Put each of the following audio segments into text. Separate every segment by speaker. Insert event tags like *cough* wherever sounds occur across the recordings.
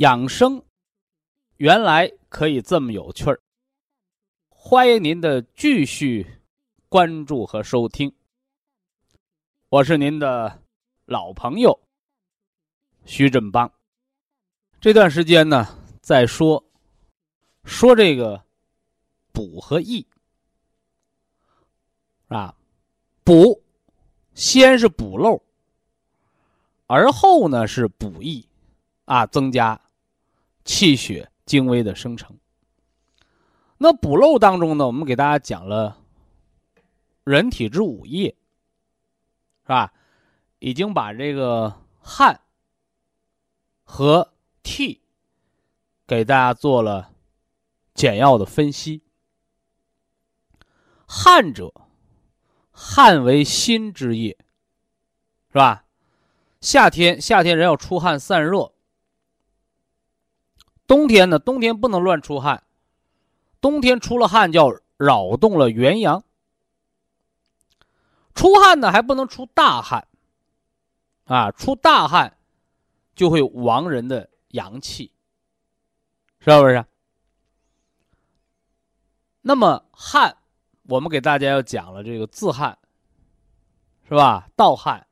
Speaker 1: 养生原来可以这么有趣儿，欢迎您的继续关注和收听。我是您的老朋友徐振邦。这段时间呢，在说说这个补和益，啊，补先是补漏，而后呢是补益，啊，增加。气血精微的生成。那补漏当中呢，我们给大家讲了人体之五液，是吧？已经把这个汗和涕给大家做了简要的分析。汗者，汗为心之液，是吧？夏天，夏天人要出汗散热。冬天呢？冬天不能乱出汗，冬天出了汗叫扰动了元阳。出汗呢还不能出大汗，啊，出大汗就会亡人的阳气，是不是？那么汗，我们给大家要讲了这个自汗，是吧？盗汗，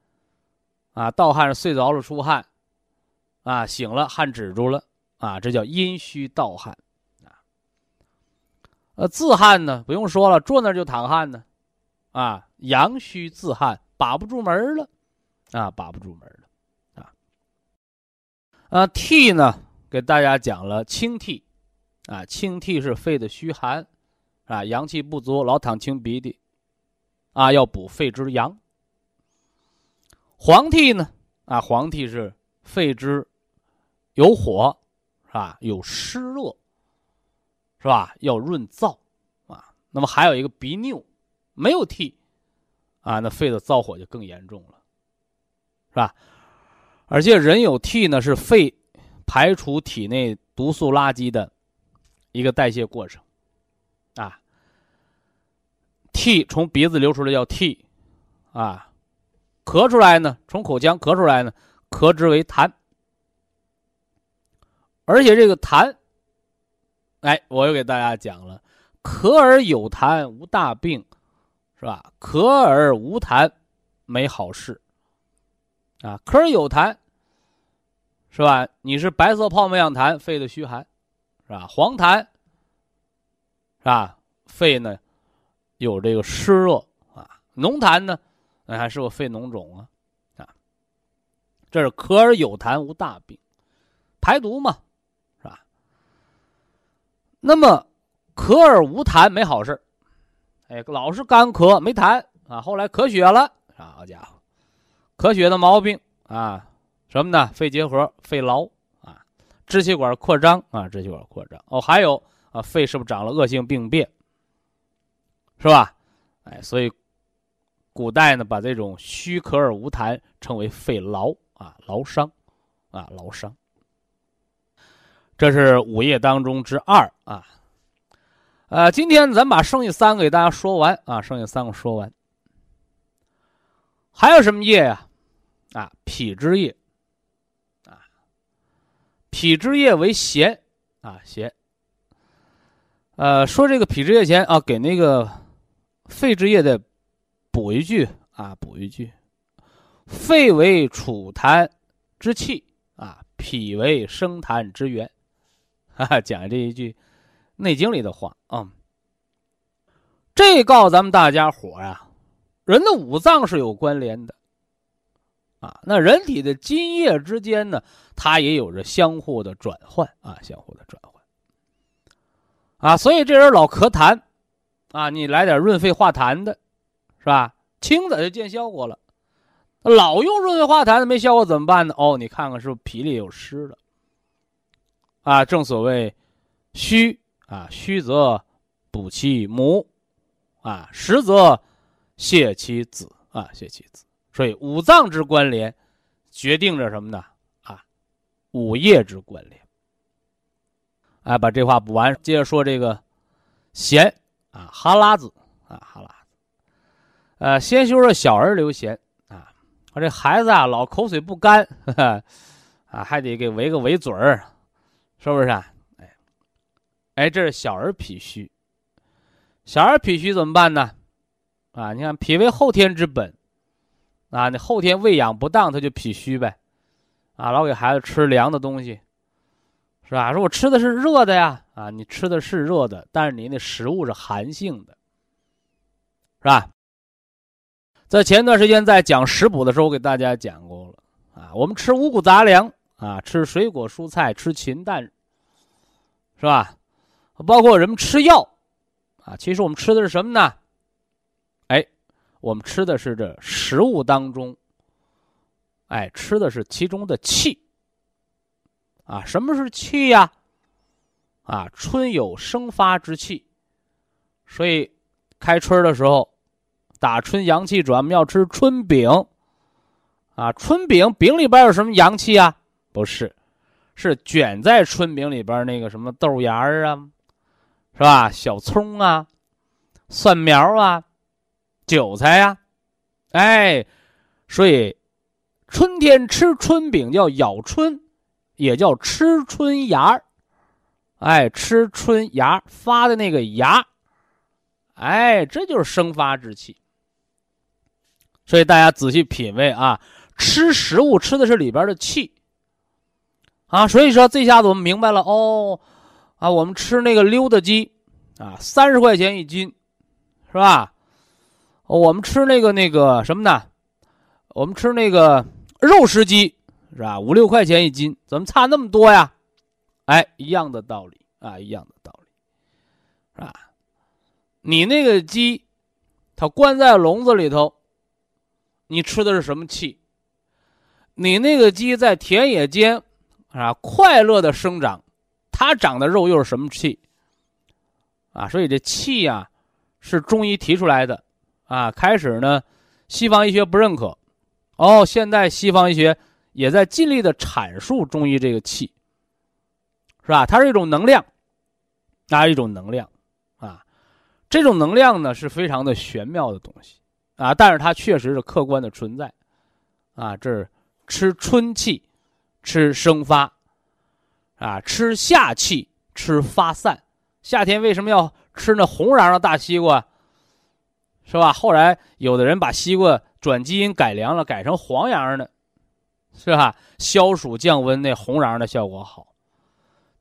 Speaker 1: 啊，盗汗是睡着了出汗，啊，醒了汗止住了。啊，这叫阴虚盗汗，啊，呃，自汗呢，不用说了，坐那就淌汗呢，啊，阳虚自汗，把不住门了，啊，把不住门了，啊，啊，涕呢，给大家讲了清涕，啊，清涕是肺的虚寒，啊，阳气不足，老淌清鼻涕，啊，要补肺之阳。黄涕呢，啊，黄涕是肺之有火。是吧？有湿热，是吧？要润燥，啊，那么还有一个鼻衄，没有涕，啊，那肺的燥火就更严重了，是吧？而且人有涕呢，是肺排除体内毒素垃圾的一个代谢过程，啊，涕从鼻子流出来叫涕，啊，咳出来呢，从口腔咳出来呢，咳之为痰。而且这个痰，哎，我又给大家讲了，咳而有痰无大病，是吧？咳而无痰没好事，啊，咳而有痰，是吧？你是白色泡沫样痰，肺的虚寒，是吧？黄痰，是吧？肺呢有这个湿热啊，浓痰呢，那还是个肺脓肿啊，啊，这是咳而有痰无大病，排毒嘛。那么，咳而无痰没好事哎，老是干咳没痰啊，后来咳血了，好家伙，咳血的毛病啊，什么呢？肺结核、肺痨啊，支气管扩张啊，支气管扩张哦，还有啊，肺是不是长了恶性病变？是吧？哎，所以古代呢，把这种虚咳而无痰称为肺痨啊，痨伤啊，痨伤。这是五叶当中之二啊，呃，今天咱把剩下三个给大家说完啊，剩下三个说完，还有什么液呀？啊，脾之液，啊，脾之液为咸啊，咸。呃，说这个脾之液前啊，给那个肺之液的补一句啊，补一句，肺为储痰之器啊，脾为生痰之源。哈，*laughs* 讲这一句《内经》里的话啊。这告诉咱们大家伙呀，人的五脏是有关联的，啊，那人体的津液之间呢，它也有着相互的转换啊，相互的转换，啊，所以这人老咳痰，啊，你来点润肺化痰的，是吧？清的就见效果了。老用润肺化痰的没效果怎么办呢？哦，你看看是不是脾里有湿了？啊，正所谓虚啊，虚则补其母。啊，实则泻其子啊，泻其子。所以五脏之关联，决定着什么呢？啊，五液之关联。哎，把这话补完，接着说这个涎啊，哈喇子啊，哈喇子。呃，先说说小儿流涎啊，我这孩子啊，老口水不干，*laughs* 啊，还得给围个围嘴儿，是不是啊？哎，哎，这是小儿脾虚。小儿脾虚怎么办呢？啊，你看脾为后天之本，啊，你后天喂养不当，他就脾虚呗，啊，老给孩子吃凉的东西，是吧？说我吃的是热的呀，啊，你吃的是热的，但是你那食物是寒性的，是吧？在前段时间在讲食补的时候，我给大家讲过了，啊，我们吃五谷杂粮，啊，吃水果蔬菜，吃禽蛋，是吧？包括人们吃药。啊，其实我们吃的是什么呢？哎，我们吃的是这食物当中，哎，吃的是其中的气。啊，什么是气呀？啊，春有生发之气，所以开春的时候，打春阳气转，我们要吃春饼。啊，春饼饼里边有什么阳气啊？不是，是卷在春饼里边那个什么豆芽儿啊。是吧？小葱啊，蒜苗啊，韭菜呀，哎，所以春天吃春饼叫咬春，也叫吃春芽儿哎，吃春芽发的那个芽，哎，这就是生发之气。所以大家仔细品味啊，吃食物吃的是里边的气啊。所以说这下子我们明白了哦。啊，我们吃那个溜达鸡，啊，三十块钱一斤，是吧？我们吃那个那个什么呢？我们吃那个肉食鸡，是吧？五六块钱一斤，怎么差那么多呀？哎，一样的道理啊，一样的道理，是吧？你那个鸡，它关在笼子里头，你吃的是什么气？你那个鸡在田野间，啊，快乐的生长。它长的肉又是什么气？啊，所以这气呀，是中医提出来的，啊，开始呢，西方医学不认可，哦，现在西方医学也在尽力的阐述中医这个气，是吧？它是一种能量，啊，一种能量，啊，这种能量呢是非常的玄妙的东西，啊，但是它确实是客观的存在，啊，这是吃春气，吃生发。啊，吃夏气，吃发散。夏天为什么要吃那红瓤的大西瓜？是吧？后来有的人把西瓜转基因改良了，改成黄瓤的，是吧？消暑降温那红瓤的效果好，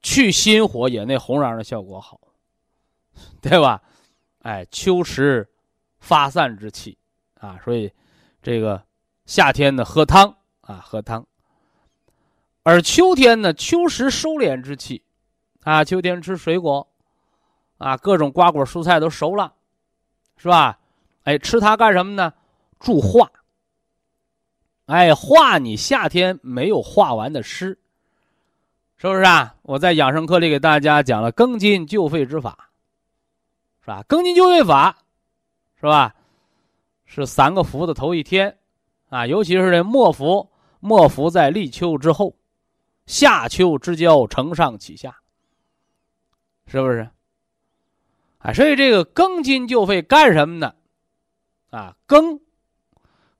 Speaker 1: 去心火也那红瓤的效果好，对吧？哎，秋实发散之气啊，所以这个夏天呢喝汤啊，喝汤。而秋天呢，秋时收敛之气，啊，秋天吃水果，啊，各种瓜果蔬菜都熟了，是吧？哎，吃它干什么呢？助化。哎，化你夏天没有化完的湿，是不是啊？我在养生课里给大家讲了庚金救肺之法，是吧？庚金救肺法，是吧？是三个伏的头一天，啊，尤其是这末伏，末伏在立秋之后。夏秋之交，承上启下，是不是？啊，所以这个庚金就肺干什么呢？啊，庚，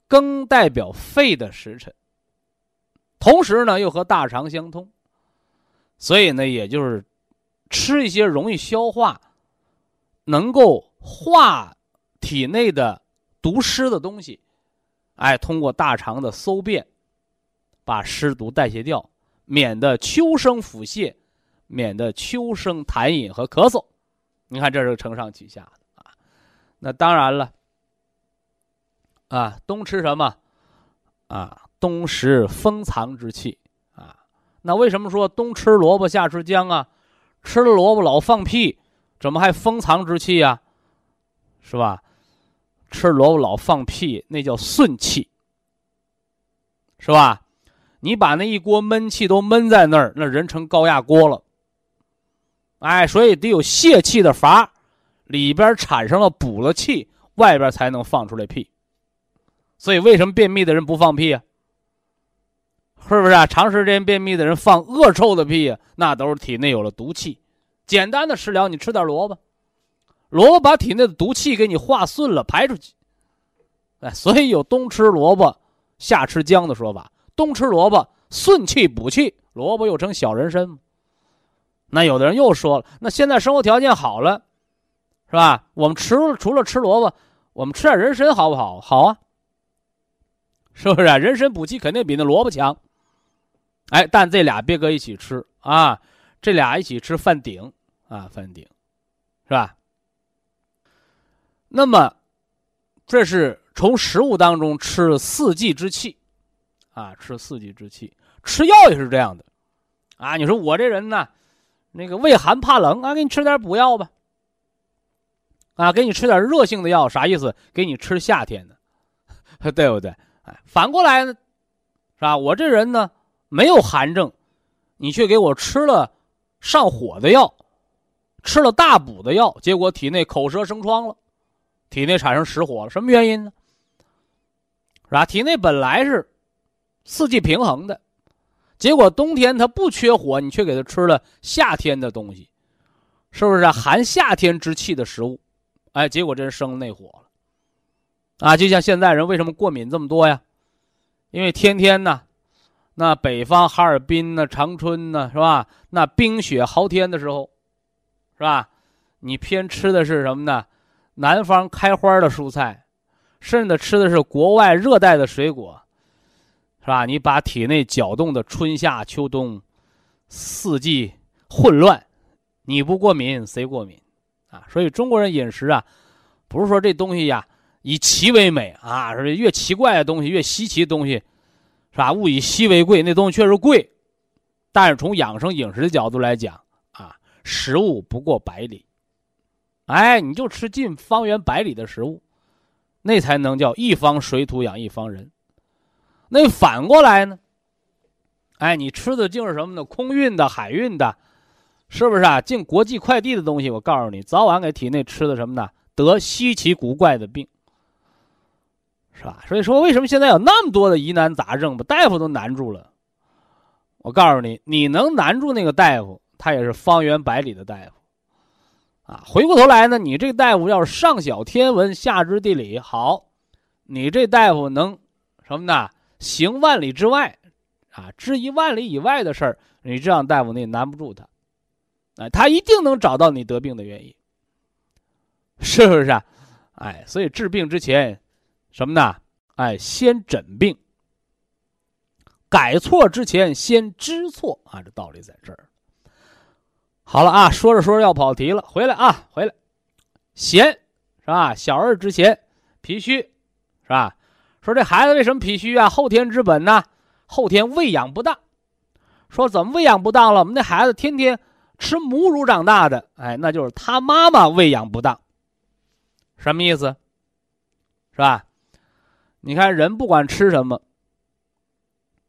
Speaker 1: 庚代表肺的时辰，同时呢又和大肠相通，所以呢，也就是吃一些容易消化、能够化体内的毒湿的东西，哎，通过大肠的搜便，把湿毒代谢掉。免得秋生腹泻，免得秋生痰饮和咳嗽。你看，这是承上启下的啊。那当然了，啊，冬吃什么？啊，冬食封藏之气啊。那为什么说冬吃萝卜夏吃姜啊？吃了萝卜老放屁，怎么还封藏之气呀？是吧？吃萝卜老放屁，那叫顺气，是吧？你把那一锅闷气都闷在那儿，那人成高压锅了。哎，所以得有泄气的阀，里边产生了补了气，外边才能放出来屁。所以为什么便秘的人不放屁啊？是不是啊？长时间便秘的人放恶臭的屁啊，那都是体内有了毒气。简单的食疗，你吃点萝卜，萝卜把体内的毒气给你化顺了，排出去。哎，所以有冬吃萝卜，夏吃姜的说法。冬吃萝卜顺气补气，萝卜又称小人参。那有的人又说了，那现在生活条件好了，是吧？我们吃除了吃萝卜，我们吃点人参好不好？好啊，*laughs* 是不是啊？人参补气肯定比那萝卜强。哎，但这俩别搁一起吃啊，这俩一起吃饭顶啊，饭顶，是吧？那么，这是从食物当中吃四季之气，啊，吃四季之气，吃药也是这样的，啊，你说我这人呢，那个畏寒怕冷啊，给你吃点补药吧，啊，给你吃点热性的药，啥意思？给你吃夏天的，*laughs* 对不对？哎，反过来呢，是吧？我这人呢。没有寒症，你却给我吃了上火的药，吃了大补的药，结果体内口舌生疮了，体内产生实火了。什么原因呢？是吧？体内本来是四季平衡的，结果冬天它不缺火，你却给它吃了夏天的东西，是不是含夏天之气的食物？哎，结果这人生内火了。啊，就像现在人为什么过敏这么多呀？因为天天呢。那北方哈尔滨呢，长春呢，是吧？那冰雪豪天的时候，是吧？你偏吃的是什么呢？南方开花的蔬菜，甚至吃的是国外热带的水果，是吧？你把体内搅动的春夏秋冬四季混乱，你不过敏谁过敏啊？所以中国人饮食啊，不是说这东西呀以奇为美啊，是越奇怪的东西越稀奇的东西。是吧？物以稀为贵，那东西确实贵，但是从养生饮食的角度来讲啊，食物不过百里，哎，你就吃近方圆百里的食物，那才能叫一方水土养一方人。那反过来呢？哎，你吃的竟是什么呢？空运的、海运的，是不是啊？进国际快递的东西，我告诉你，早晚给体内吃的什么呢？得稀奇古怪的病。是吧？所以说，为什么现在有那么多的疑难杂症，把大夫都难住了？我告诉你，你能难住那个大夫，他也是方圆百里的大夫。啊，回过头来呢，你这大夫要是上晓天文，下知地理，好，你这大夫能什么呢？行万里之外，啊，知一万里以外的事儿，你这样大夫你也难不住他，哎，他一定能找到你得病的原因，是不是啊？哎，所以治病之前。什么呢？哎，先诊病，改错之前先知错啊！这道理在这儿。好了啊，说着说着要跑题了，回来啊，回来。咸是吧？小儿之咸，脾虚是吧？说这孩子为什么脾虚啊？后天之本呢？后天喂养不当。说怎么喂养不当了？我们那孩子天天吃母乳长大的，哎，那就是他妈妈喂养不当。什么意思？是吧？你看，人不管吃什么，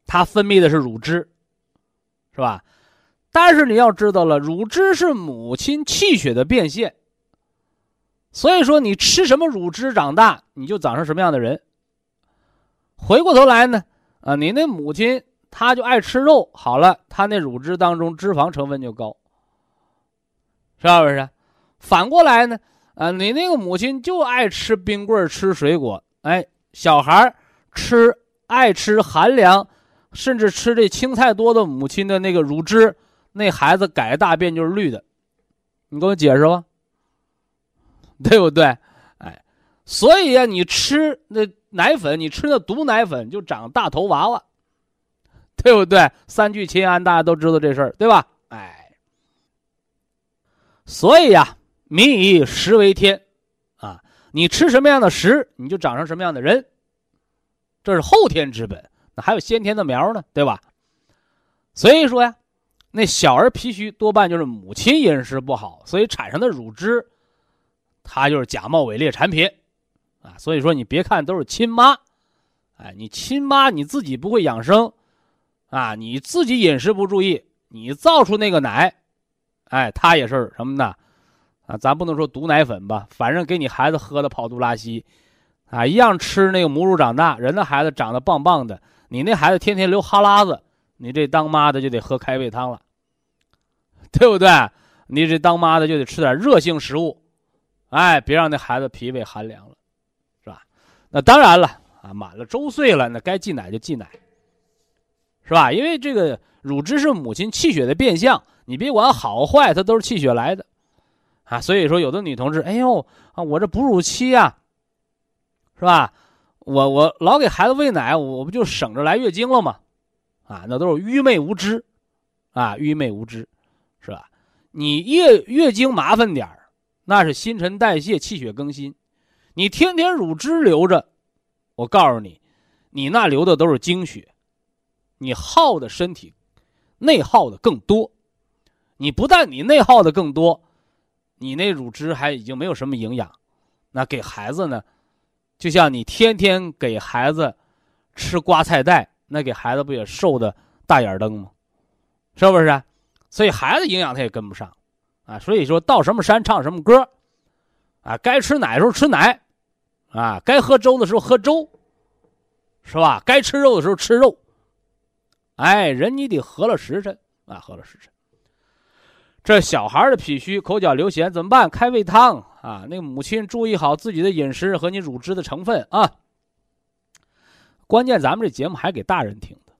Speaker 1: 他分泌的是乳汁，是吧？但是你要知道了，乳汁是母亲气血的变现。所以说，你吃什么乳汁长大，你就长成什么样的人。回过头来呢，啊，你那母亲她就爱吃肉，好了，她那乳汁当中脂肪成分就高，是不是？反过来呢，啊，你那个母亲就爱吃冰棍吃水果，哎。小孩吃爱吃寒凉，甚至吃这青菜多的母亲的那个乳汁，那孩子改大便就是绿的，你给我解释吧，对不对？哎，所以呀，你吃那 *sniffs* 奶粉，你吃那毒奶粉就长大头娃娃，*laughs* 对不对？三聚氰胺大家都知道这事儿，对吧？哎，所以呀，民以食为天，啊，你吃什么样的食，你就长成什么样的人，这是后天之本。那还有先天的苗呢，对吧？所以说呀，那小儿脾虚多半就是母亲饮食不好，所以产生的乳汁，它就是假冒伪劣产品，啊，所以说你别看都是亲妈，哎，你亲妈你自己不会养生，啊，你自己饮食不注意，你造出那个奶。哎，他也是什么呢？啊，咱不能说毒奶粉吧，反正给你孩子喝的跑肚拉稀，啊，一样吃那个母乳长大。人的孩子长得棒棒的，你那孩子天天流哈喇子，你这当妈的就得喝开胃汤了，对不对？你这当妈的就得吃点热性食物，哎，别让那孩子脾胃寒凉了，那当然了，啊，满了周岁了，那该忌奶就忌奶，是吧？因为这个乳汁是母亲气血的变相。你别管好坏，它都是气血来的，啊，所以说有的女同志，哎呦啊，我这哺乳期呀，是吧？我我老给孩子喂奶，我不就省着来月经了吗？啊，那都是愚昧无知，啊，愚昧无知，是吧？你月月经麻烦点儿，那是新陈代谢、气血更新，你天天乳汁流着，我告诉你，你那流的都是精血，你耗的身体内耗的更多。你不但你内耗的更多，你那乳汁还已经没有什么营养，那给孩子呢，就像你天天给孩子吃瓜菜带，那给孩子不也瘦的大眼瞪吗？是不是？所以孩子营养他也跟不上，啊，所以说到什么山唱什么歌，啊，该吃奶的时候吃奶，啊，该喝粥的时候喝粥，是吧？该吃肉的时候吃肉，哎，人你得合了时辰啊，合了时辰。这小孩的脾虚、口角流涎怎么办？开胃汤啊！那个母亲注意好自己的饮食和你乳汁的成分啊。关键咱们这节目还给大人听的，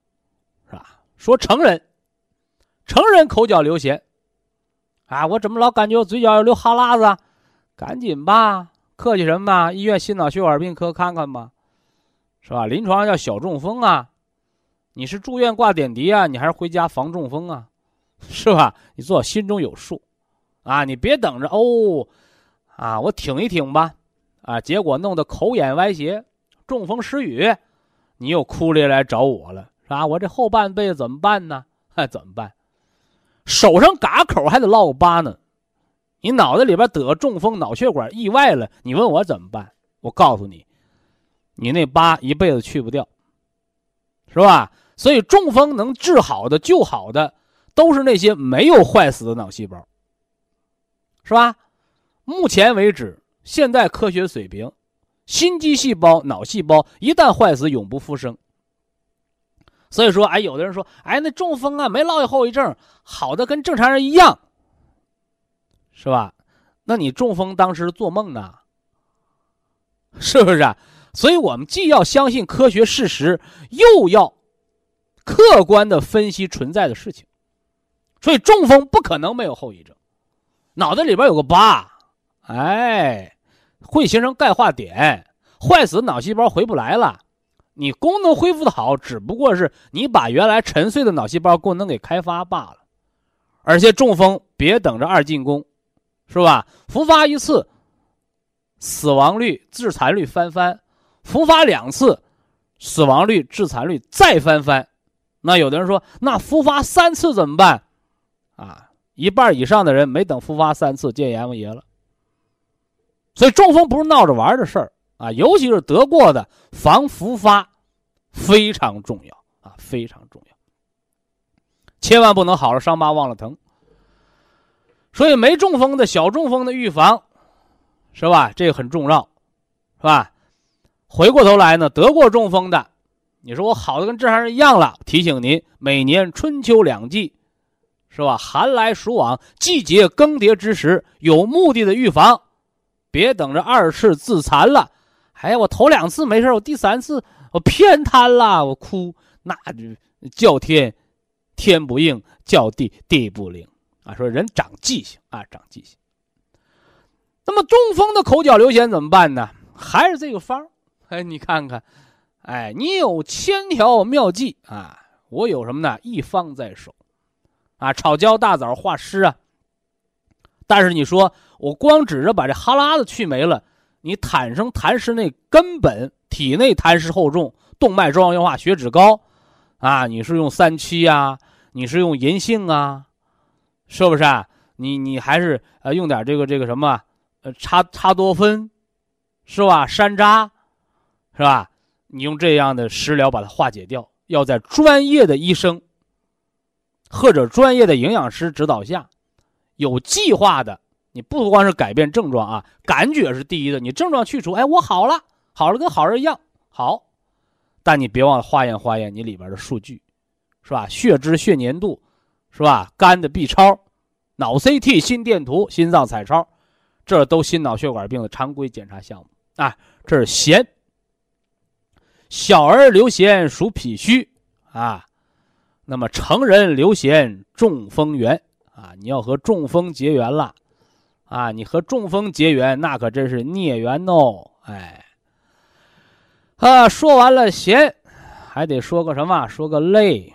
Speaker 1: 是吧？说成人，成人口角流涎，啊，我怎么老感觉我嘴角要流哈喇子？赶紧吧，客气什么？医院心脑血管病科看看吧，是吧？临床叫小中风啊，你是住院挂点滴啊，你还是回家防中风啊？*laughs* 是吧？你做心中有数，啊，你别等着哦，啊，我挺一挺吧，啊，结果弄得口眼歪斜，中风失语，你又哭着来找我了，是吧？我这后半辈子怎么办呢？还 *laughs* 怎么办？手上嘎口还得落个疤呢，你脑袋里边得中风，脑血管意外了，你问我怎么办？我告诉你，你那疤一辈子去不掉，是吧？所以中风能治好的、救好的。都是那些没有坏死的脑细胞，是吧？目前为止，现代科学水平，心肌细胞、脑细胞一旦坏死，永不复生。所以说，哎，有的人说，哎，那中风啊，没落下后遗症，好的跟正常人一样，是吧？那你中风当时做梦呢？是不是？啊？所以我们既要相信科学事实，又要客观的分析存在的事情。所以中风不可能没有后遗症，脑袋里边有个疤，哎，会形成钙化点，坏死脑细胞回不来了。你功能恢复的好，只不过是你把原来沉睡的脑细胞功能给开发罢了。而且中风别等着二进宫，是吧？复发一次，死亡率、致残率翻番；复发两次，死亡率、致残率再翻番。那有的人说，那复发三次怎么办？啊，一半以上的人没等复发三次见阎王爷了。所以中风不是闹着玩的事儿啊，尤其是得过的防复发非常重要啊，非常重要。千万不能好了伤疤忘了疼。所以没中风的小中风的预防，是吧？这个很重要，是吧？回过头来呢，得过中风的，你说我好的跟正常人一样了，提醒您，每年春秋两季。是吧？寒来暑往，季节更迭之时，有目的的预防，别等着二次自残了。哎呀，我头两次没事我第三次我偏瘫了，我哭，那就叫天天不应，叫地地不灵啊！说人长记性啊，长记性。那么中风的口角流涎怎么办呢？还是这个方儿哎，你看看，哎，你有千条妙计啊，我有什么呢？一方在手。啊，炒焦大枣化湿啊，但是你说我光指着把这哈喇子去没了，你产生痰湿那根本体内痰湿厚重，动脉粥样硬化，血脂高，啊，你是用三七啊，你是用银杏啊，是不是啊？你你还是呃用点这个这个什么，呃茶茶多酚，是吧？山楂，是吧？你用这样的食疗把它化解掉，要在专业的医生或者专业的营养师指导下。有计划的，你不光是改变症状啊，感觉是第一的。你症状去除，哎，我好了，好了，跟好人一样好。但你别忘了化验化验你里边的数据，是吧？血脂、血粘度，是吧？肝的 B 超、脑 CT、心电图、心脏彩超，这都心脑血管病的常规检查项目啊。这是涎，小儿流涎属脾虚啊，那么成人流涎中风源。啊，你要和中风结缘了，啊，你和中风结缘，那可真是孽缘哦！哎，啊，说完了咸，还得说个什么？说个泪！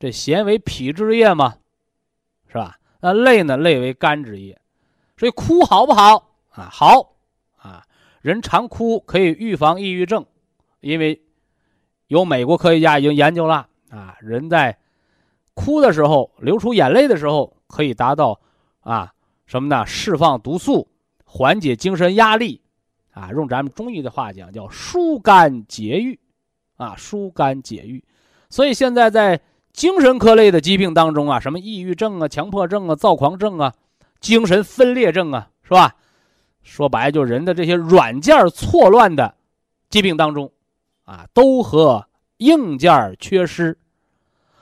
Speaker 1: 这咸为脾之液嘛，是吧？那泪呢？泪为肝之液，所以哭好不好啊？好啊！人常哭可以预防抑郁症，因为有美国科学家已经研究了啊，人在。哭的时候，流出眼泪的时候，可以达到，啊，什么呢？释放毒素，缓解精神压力，啊，用咱们中医的话讲，叫疏肝解郁，啊，疏肝解郁。所以现在在精神科类的疾病当中啊，什么抑郁症啊、强迫症啊、躁狂症啊、精神分裂症啊，是吧？说白了，就人的这些软件错乱的疾病当中，啊，都和硬件缺失。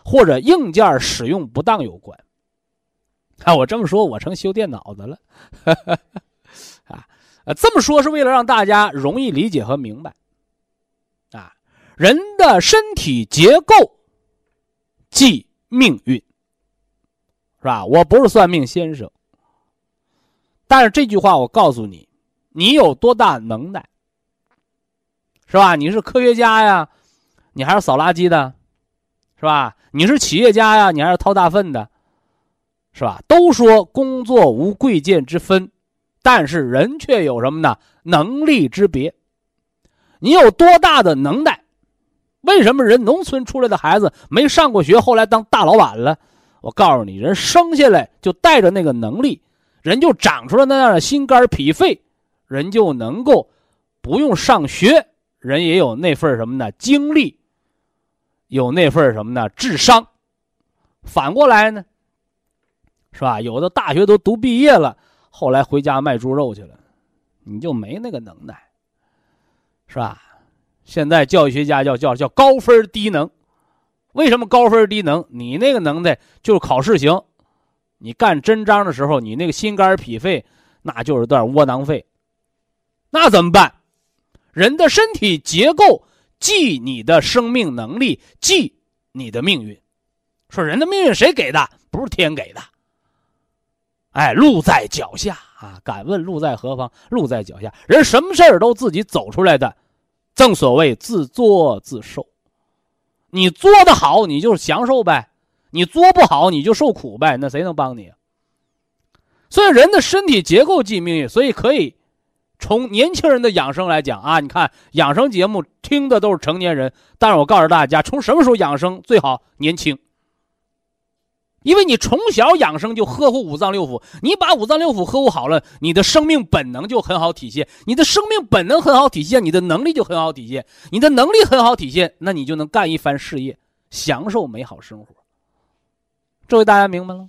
Speaker 1: 或者硬件使用不当有关，啊，我这么说，我成修电脑的了，*laughs* 啊，这么说是为了让大家容易理解和明白，啊，人的身体结构即命运，是吧？我不是算命先生，但是这句话我告诉你，你有多大能耐，是吧？你是科学家呀，你还是扫垃圾的？是吧？你是企业家呀，你还是掏大粪的，是吧？都说工作无贵贱之分，但是人却有什么呢？能力之别。你有多大的能耐？为什么人农村出来的孩子没上过学，后来当大老板了？我告诉你，人生下来就带着那个能力，人就长出了那样的心肝脾肺，人就能够不用上学，人也有那份什么呢？精力。有那份什么呢？智商，反过来呢，是吧？有的大学都读毕业了，后来回家卖猪肉去了，你就没那个能耐，是吧？现在教育学家叫叫叫高分低能，为什么高分低能？你那个能耐就是考试行，你干真章的时候，你那个心肝脾肺那就是段窝囊废，那怎么办？人的身体结构。记你的生命能力，记你的命运。说人的命运谁给的？不是天给的。哎，路在脚下啊！敢问路在何方？路在脚下。人什么事儿都自己走出来的，正所谓自作自受。你做的好，你就享受呗；你做不好，你就受苦呗。那谁能帮你？所以人的身体结构即命运，所以可以。从年轻人的养生来讲啊，你看养生节目听的都是成年人，但是我告诉大家，从什么时候养生最好年轻？因为你从小养生就呵护五脏六腑，你把五脏六腑呵护好了，你的生命本能就很好体现，你的生命本能很好体现，你的能力就很好体现，你的能力很好体现，那你就能干一番事业，享受美好生活。这位大家明白了？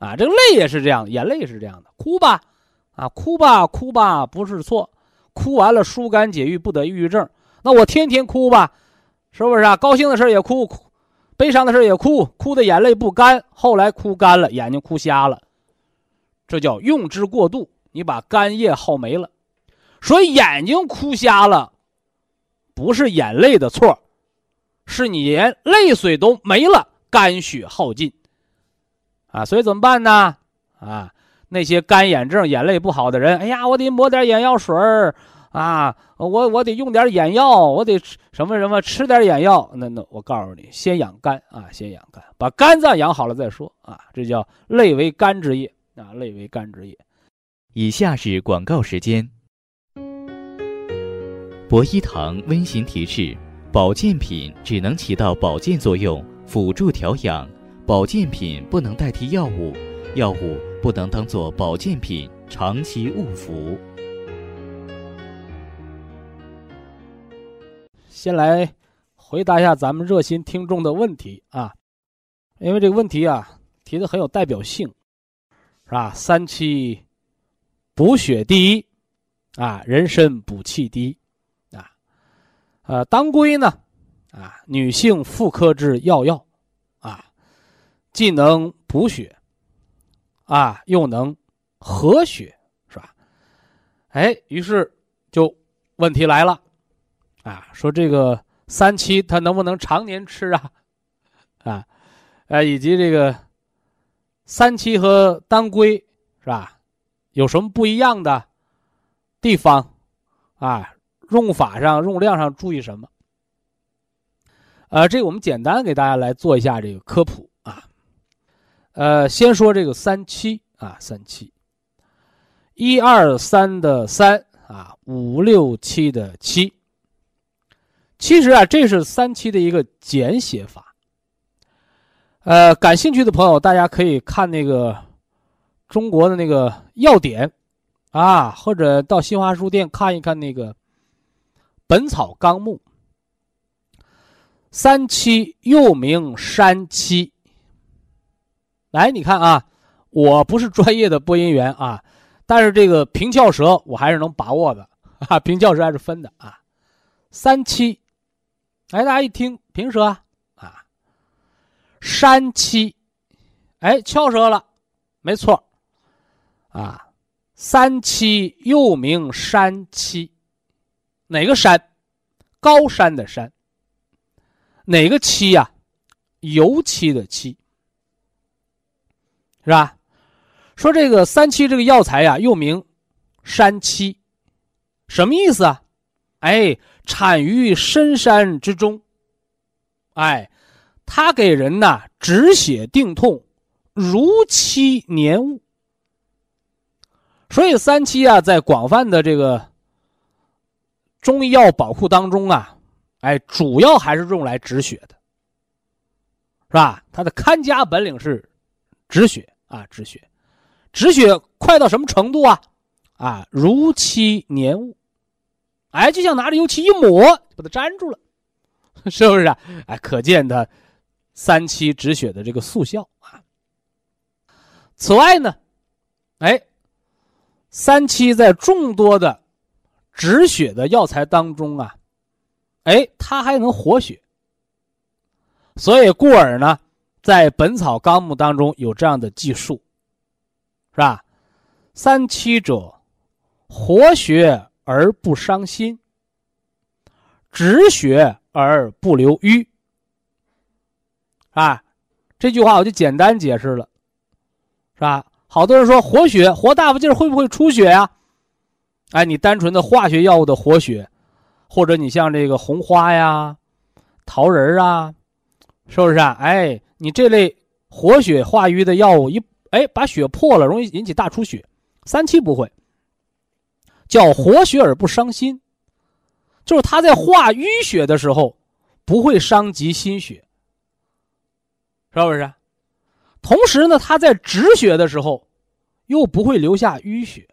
Speaker 1: 啊，这个泪也是这样，眼泪也是这样的，哭吧。啊，哭吧，哭吧，不是错，哭完了疏肝解郁，不得抑郁症。那我天天哭吧，是不是啊？高兴的事也哭，哭，悲伤的事也哭，哭的眼泪不干，后来哭干了，眼睛哭瞎了，这叫用之过度，你把肝液耗没了。所以眼睛哭瞎了，不是眼泪的错，是你连泪水都没了，肝血耗尽。啊，所以怎么办呢？啊。那些干眼症、眼泪不好的人，哎呀，我得抹点眼药水儿啊，我我得用点眼药，我得吃什么什么，吃点眼药。那那我告诉你，先养肝啊，先养肝，把肝脏养好了再说啊。这叫泪为肝之液啊，类为肝之液。
Speaker 2: 以下是广告时间。博一堂温馨提示：保健品只能起到保健作用，辅助调养；保健品不能代替药物，药物不能当做保健品长期误服。
Speaker 1: 先来回答一下咱们热心听众的问题啊，因为这个问题啊提的很有代表性，是吧？三七补血第一啊，人参补气第一啊。呃，当归呢，啊，女性妇科之要药，啊，既能补血，啊，又能和血，是吧？哎，于是就问题来了，啊，说这个三七它能不能常年吃啊？啊，呃，以及这个三七和当归是吧？有什么不一样的地方啊？用法上、用量上注意什么？呃，这个我们简单给大家来做一下这个科普啊。呃，先说这个三七啊，三七，一二三的三啊，五六七的七。其实啊，这是三七的一个简写法。呃，感兴趣的朋友，大家可以看那个中国的那个要点啊，或者到新华书店看一看那个。《本草纲目》，三七又名山七。来，你看啊，我不是专业的播音员啊，但是这个平翘舌我还是能把握的啊，平翘舌还是分的啊。三七，哎，大家一听平舌啊，山七，哎，翘舌了，没错啊，三七又名山七。哪个山？高山的山。哪个漆呀？油漆的漆，是吧？说这个三七这个药材呀，又名山七，什么意思啊？哎，产于深山之中。哎，它给人呐止血定痛，如期年物。所以三七啊，在广泛的这个。中医药宝库当中啊，哎，主要还是用来止血的，是吧？它的看家本领是止血啊，止血，止血快到什么程度啊？啊，如漆粘物，哎，就像拿着油漆一抹，把它粘住了，*laughs* 是不是啊？哎，可见它三七止血的这个速效啊。此外呢，哎，三七在众多的。止血的药材当中啊，哎，它还能活血，所以故而呢，在《本草纲目》当中有这样的记述，是吧？三七者，活血而不伤心，止血而不留瘀。啊，这句话我就简单解释了，是吧？好多人说活血，活大不劲儿会不会出血呀？哎，你单纯的化学药物的活血，或者你像这个红花呀、桃仁啊，是不是啊？哎，你这类活血化瘀的药物一哎把血破了，容易引起大出血。三七不会，叫活血而不伤心，就是它在化淤血的时候不会伤及心血，是不是？同时呢，它在止血的时候又不会留下淤血。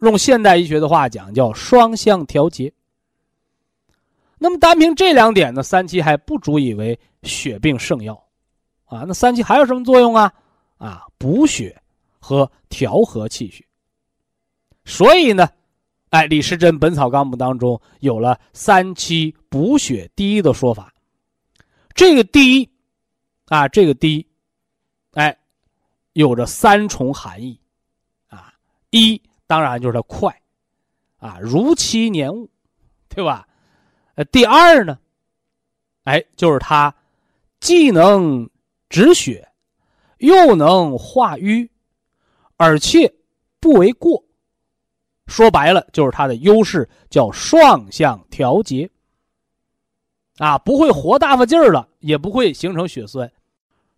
Speaker 1: 用现代医学的话讲，叫双向调节。那么单凭这两点呢，三七还不足以为血病圣药，啊，那三七还有什么作用啊？啊，补血和调和气血。所以呢，哎，李时珍《本草纲目》当中有了三七补血第一的说法。这个第一，啊，这个第一，哎，有着三重含义，啊，一。当然就是它快，啊，如期年物，对吧？呃，第二呢，哎，就是它既能止血，又能化瘀，而且不为过。说白了，就是它的优势叫双向调节，啊，不会活大发劲儿了，也不会形成血栓，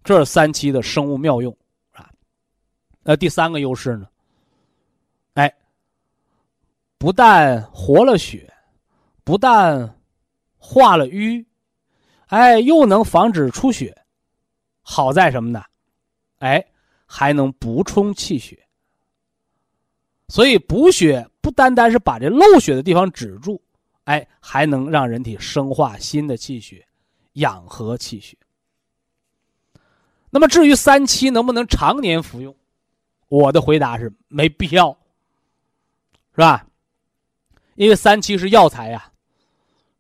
Speaker 1: 这是三七的生物妙用，啊。那第三个优势呢？哎，不但活了血，不但化了瘀，哎，又能防止出血。好在什么呢？哎，还能补充气血。所以补血不单单是把这漏血的地方止住，哎，还能让人体生化新的气血，养和气血。那么至于三七能不能常年服用，我的回答是没必要，是吧？因为三七是药材呀，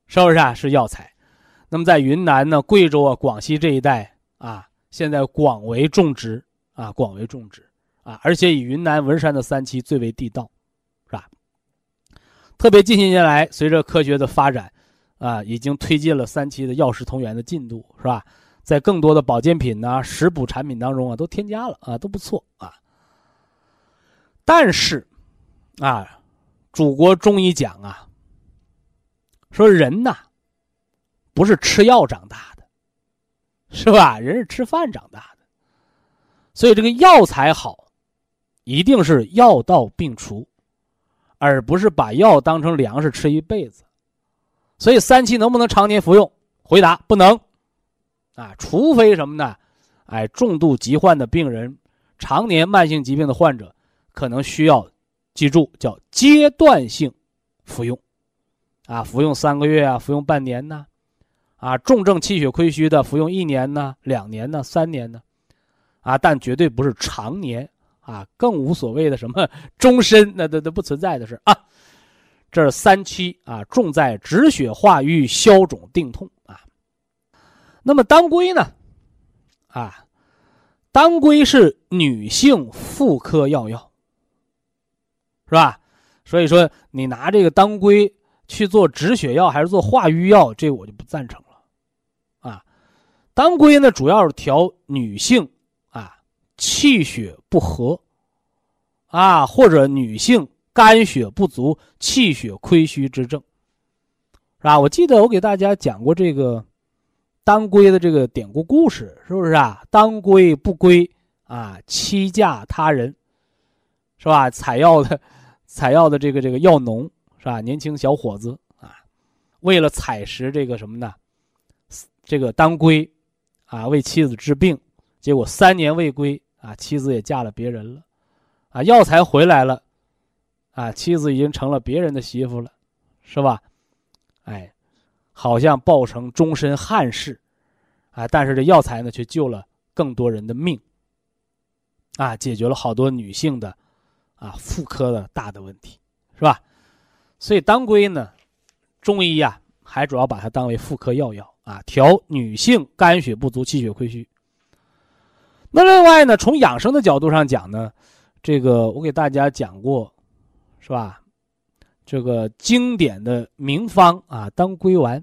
Speaker 1: 是不是啊？是药材。那么在云南呢、贵州啊、广西这一带啊，现在广为种植啊，广为种植啊，而且以云南文山的三七最为地道，是吧？特别近些年来，随着科学的发展，啊，已经推进了三七的药食同源的进度，是吧？在更多的保健品呐、食补产品当中啊，都添加了啊，都不错啊。但是，啊，祖国中医讲啊，说人呐，不是吃药长大的，是吧？人是吃饭长大的，所以这个药材好，一定是药到病除，而不是把药当成粮食吃一辈子。所以三七能不能常年服用？回答不能。啊，除非什么呢？哎，重度疾患的病人，常年慢性疾病的患者，可能需要记住叫阶段性服用，啊，服用三个月啊，服用半年呢，啊，重症气血亏虚的服用一年呢、两年呢、三年呢，啊，但绝对不是常年啊，更无所谓的什么 *laughs* 终身，那那那不存在的事啊。这是三七啊，重在止血化瘀、消肿定痛啊。那么当归呢？啊，当归是女性妇科药药，是吧？所以说你拿这个当归去做止血药还是做化瘀药，这我就不赞成了。啊，当归呢主要是调女性气血不和，啊或者女性肝血不足、气血亏虚之症，是吧？我记得我给大家讲过这个。当归的这个典故故事是不是啊？当归不归啊，妻嫁他人，是吧？采药的，*laughs* 采药的这个这个药农是吧？年轻小伙子啊，为了采食这个什么呢？这个当归啊，为妻子治病，结果三年未归啊，妻子也嫁了别人了，啊，药材回来了，啊，妻子已经成了别人的媳妇了，是吧？哎。好像报成终身憾事，啊！但是这药材呢，却救了更多人的命，啊，解决了好多女性的，啊，妇科的大的问题，是吧？所以当归呢，中医呀，还主要把它当为妇科药药啊，调女性肝血不足、气血亏虚。那另外呢，从养生的角度上讲呢，这个我给大家讲过，是吧？这个经典的名方啊，当归丸，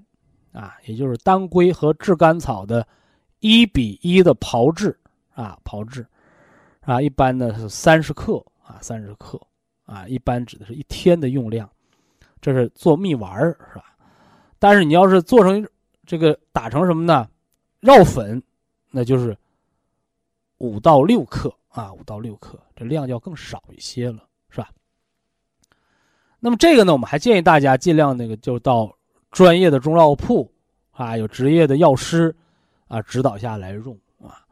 Speaker 1: 啊，也就是当归和炙甘草的一比一的炮制啊，炮制啊，一般呢是三十克啊，三十克啊，一般指的是一天的用量，这是做蜜丸儿是吧？但是你要是做成这个打成什么呢？药粉，那就是五到六克啊，五到六克，这量要更少一些了。是吧那么这个呢，我们还建议大家尽量那个就到专业的中药铺啊，有职业的药师啊指导下来用啊。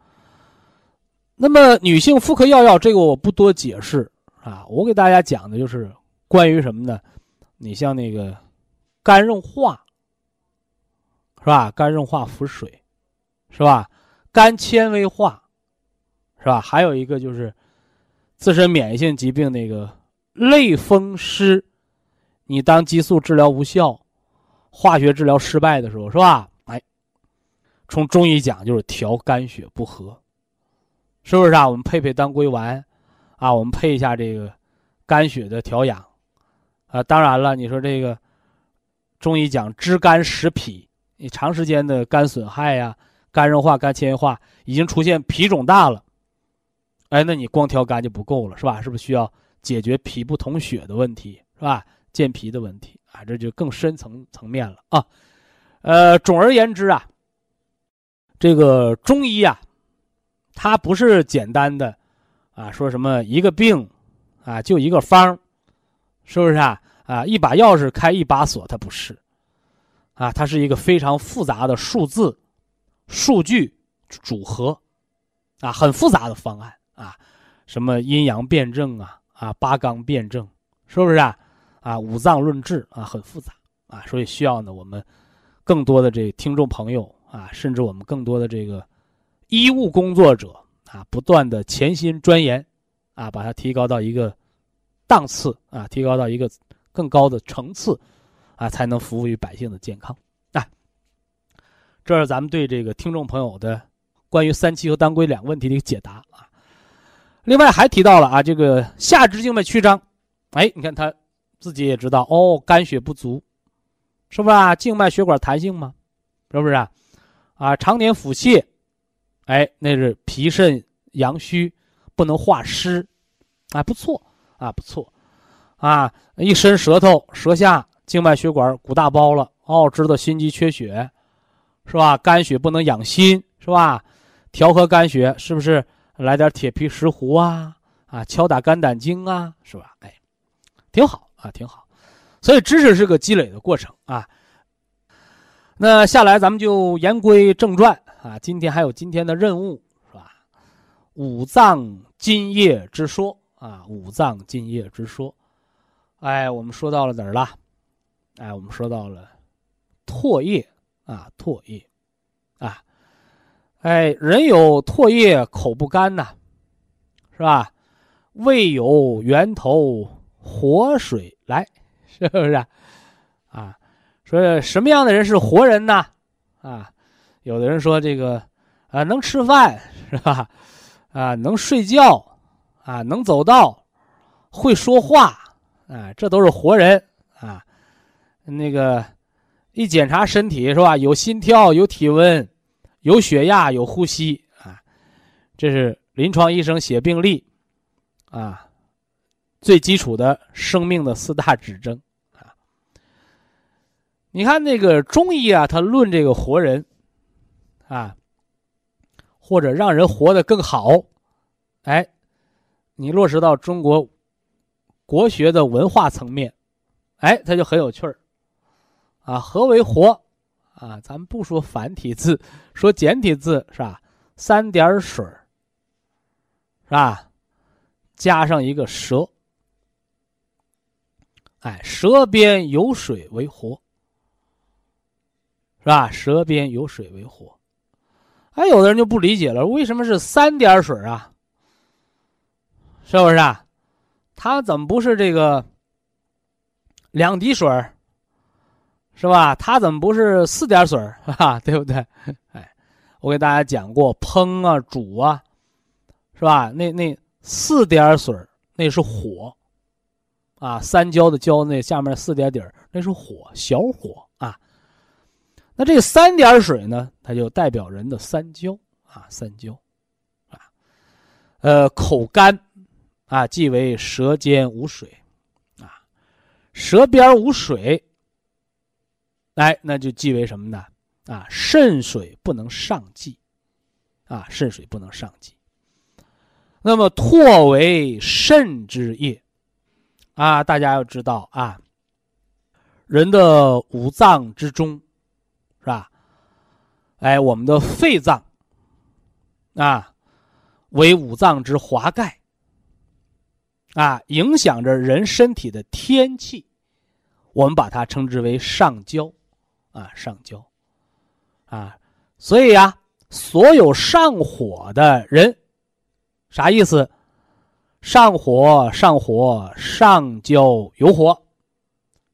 Speaker 1: 那么女性妇科药药这个我不多解释啊，我给大家讲的就是关于什么呢？你像那个肝硬化是吧？肝硬化腹水是吧？肝纤维化是吧？还有一个就是自身免疫性疾病那个类风湿。你当激素治疗无效，化学治疗失败的时候，是吧？哎，从中医讲就是调肝血不和，是不是啊？我们配配当归丸，啊，我们配一下这个肝血的调养，啊，当然了，你说这个中医讲知肝识脾，你长时间的肝损害呀，肝硬化、肝纤维化已经出现脾肿大了，哎，那你光调肝就不够了，是吧？是不是需要解决脾不统血的问题，是吧？健脾的问题啊，这就更深层层面了啊。呃，总而言之啊，这个中医啊，它不是简单的啊，说什么一个病，啊，就一个方，是不是啊？啊，一把钥匙开一把锁，它不是，啊，它是一个非常复杂的数字、数据组合，啊，很复杂的方案啊，什么阴阳辩证啊，啊，八纲辩证，是不是啊？啊，五脏论治啊，很复杂啊，所以需要呢，我们更多的这听众朋友啊，甚至我们更多的这个医务工作者啊，不断的潜心钻研，啊，把它提高到一个档次啊，提高到一个更高的层次，啊，才能服务于百姓的健康啊。这是咱们对这个听众朋友的关于三七和当归两个问题的一个解答啊。另外还提到了啊，这个下肢静脉曲张，哎，你看他。自己也知道哦，肝血不足，是不是啊？静脉血管弹性吗？是不是啊？啊，常年腹泻，哎，那是脾肾阳虚，不能化湿，啊，不错啊，不错，啊，一伸舌头，舌下静脉血管鼓大包了，哦，知道心肌缺血，是吧？肝血不能养心，是吧？调和肝血，是不是来点铁皮石斛啊？啊，敲打肝胆经啊，是吧？哎，挺好。啊，挺好，所以知识是个积累的过程啊。那下来咱们就言归正传啊，今天还有今天的任务是吧？五脏津液之说啊，五脏津液之说，哎，我们说到了哪儿了？哎，我们说到了唾液啊，唾液，哎，人有唾液口不干呐，是吧？胃有源头。活水来，*laughs* 是不是？啊，说什么样的人是活人呢？啊，有的人说这个啊，能吃饭 *laughs* 是吧？啊，能睡觉，啊，能走道，会说话，啊，这都是活人啊。那个一检查身体是吧？有心跳，有体温，有血压，有呼吸啊。这是临床医生写病历啊。最基础的生命的四大指征啊！你看那个中医啊，他论这个活人啊，或者让人活得更好，哎，你落实到中国国学的文化层面，哎，它就很有趣儿啊。何为活啊？咱们不说繁体字，说简体字是吧？三点水儿是吧？加上一个舌。哎，舌边有水为活，是吧？舌边有水为活。哎，有的人就不理解了，为什么是三点水啊？是不是啊？它怎么不是这个两滴水儿是吧？它怎么不是四点水 *laughs* 哈，对不对？哎，我给大家讲过，烹啊、煮啊，是吧？那那四点水那是火。啊，三焦的焦那下面四点底儿，那是火，小火啊。那这三点水呢，它就代表人的三焦啊，三焦啊。呃，口干啊，即为舌尖无水啊，舌边无水，来，那就即为什么呢？啊，肾水不能上济啊，肾水不能上济。那么唾为肾之液。啊，大家要知道啊，人的五脏之中，是吧？哎，我们的肺脏啊，为五脏之华盖啊，影响着人身体的天气，我们把它称之为上焦啊，上焦啊。所以呀，所有上火的人，啥意思？上火，上火，上焦有火，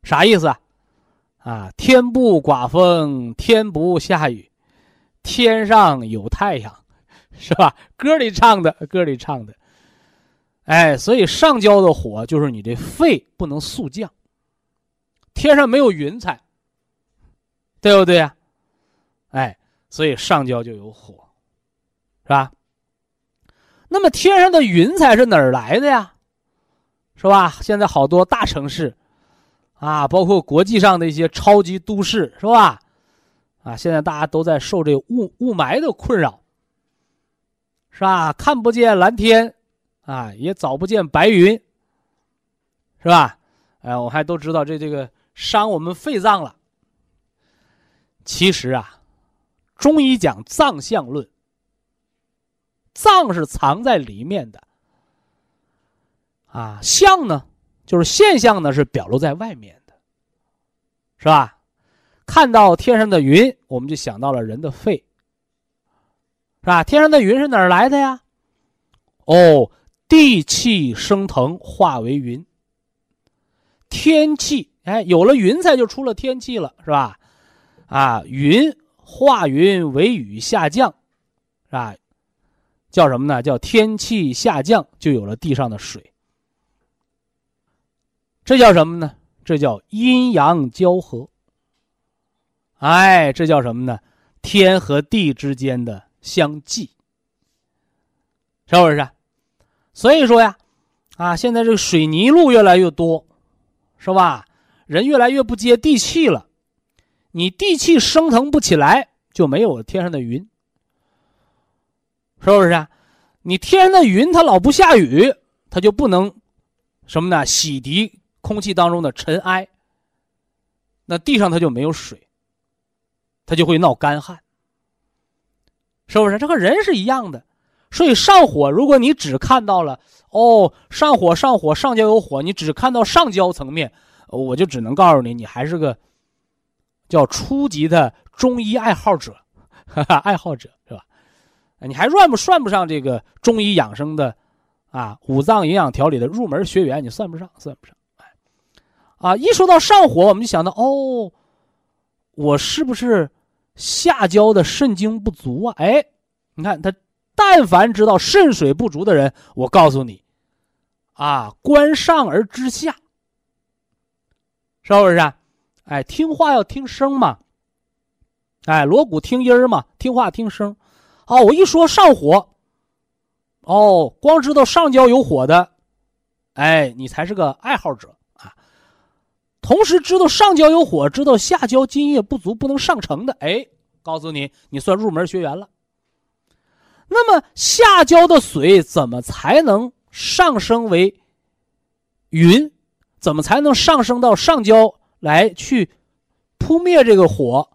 Speaker 1: 啥意思啊？啊，天不刮风，天不下雨，天上有太阳，*laughs* 是吧？歌里唱的，歌里唱的。哎，所以上焦的火就是你这肺不能速降，天上没有云彩，对不对呀？哎，所以上焦就有火，是吧？那么天上的云彩是哪儿来的呀？是吧？现在好多大城市，啊，包括国际上的一些超级都市，是吧？啊，现在大家都在受这雾雾霾的困扰，是吧？看不见蓝天，啊，也找不见白云，是吧？哎，我还都知道这这个伤我们肺脏了。其实啊，中医讲脏象论，脏是藏在里面的，啊，象呢就是现象呢是表露在外面的，是吧？看到天上的云，我们就想到了人的肺，是吧？天上的云是哪儿来的呀？哦，地气升腾化为云。天气，哎，有了云彩就出了天气了，是吧？啊，云化云为雨下降，是吧？叫什么呢？叫天气下降，就有了地上的水。这叫什么呢？这叫阴阳交合。哎，这叫什么呢？天和地之间的相济，是不是？所以说呀，啊，现在这个水泥路越来越多，是吧？人越来越不接地气了，你地气升腾不起来，就没有天上的云，是不是？你天上的云它老不下雨，它就不能什么呢？洗涤空气当中的尘埃，那地上它就没有水。它就会闹干旱，是不是？这和人是一样的，所以上火，如果你只看到了哦，上火上火上焦有火，你只看到上焦层面，我就只能告诉你，你还是个叫初级的中医爱好者，哈哈，爱好者是吧？你还算不算不上这个中医养生的啊？五脏营养调理的入门学员，你算不上，算不上。啊，一说到上火，我们就想到哦，我是不是？下焦的肾精不足啊！哎，你看他，但凡知道肾水不足的人，我告诉你，啊，观上而知下，是不是啊？哎，听话要听声嘛，哎，锣鼓听音嘛，听话听声。哦，我一说上火，哦，光知道上焦有火的，哎，你才是个爱好者啊。同时知道上焦有火，知道下焦津液不足不能上乘的，哎，告诉你，你算入门学员了。那么下焦的水怎么才能上升为云？怎么才能上升到上焦来去扑灭这个火？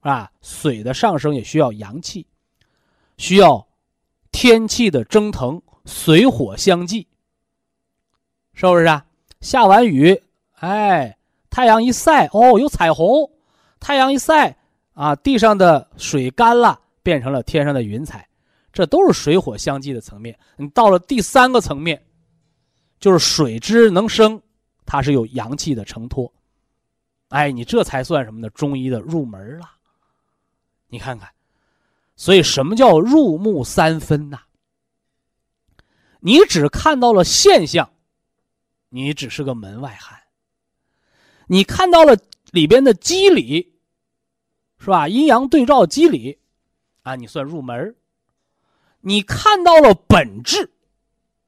Speaker 1: 啊，水的上升也需要阳气，需要天气的蒸腾，水火相济，是不是啊？下完雨，哎，太阳一晒，哦，有彩虹。太阳一晒，啊，地上的水干了，变成了天上的云彩，这都是水火相济的层面。你到了第三个层面，就是水之能生，它是有阳气的承托。哎，你这才算什么呢？中医的入门了。你看看，所以什么叫入木三分呐？你只看到了现象。你只是个门外汉，你看到了里边的机理，是吧？阴阳对照机理，啊，你算入门你看到了本质，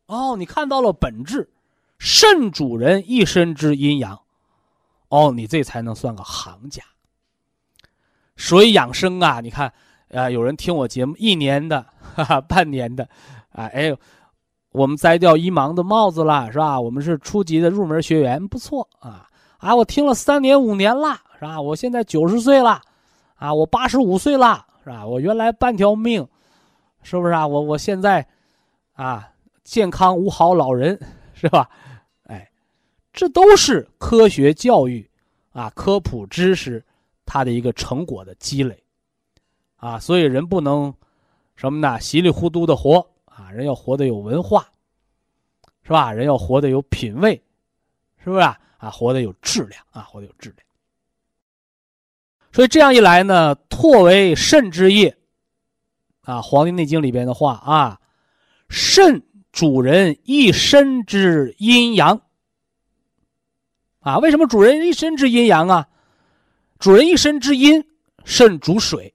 Speaker 1: 哦，你看到了本质，肾主人一身之阴阳，哦，你这才能算个行家。所以养生啊，你看，啊，有人听我节目一年的，哈哈，半年的，啊，哎。我们摘掉一盲的帽子了，是吧？我们是初级的入门学员，不错啊！啊，我听了三年五年了，是吧？我现在九十岁了，啊，我八十五岁了，是吧？我原来半条命，是不是啊？我我现在，啊，健康无好老人，是吧？这都是科学教育，啊，科普知识，它的一个成果的积累，啊，所以人不能什么呢？稀里糊涂的活。啊，人要活得有文化，是吧？人要活得有品位，是不是啊？啊，活得有质量啊，活得有质量。所以这样一来呢，唾为肾之液，啊，《黄帝内经》里边的话啊，肾主人一身之阴阳，啊，为什么主人一身之阴阳啊？主人一身之阴，肾主水，